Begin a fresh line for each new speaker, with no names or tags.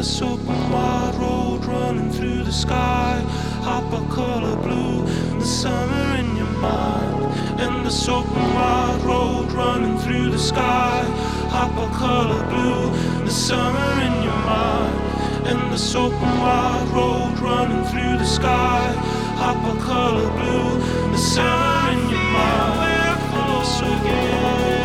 the open wide road running through
the sky. Hop a color blue, the summer in your mind. And the open wide road running through the sky. Hop a color blue, the summer in your mind. And the open wide road running through the sky. Hop a color blue, the summer in your mind. And this open wide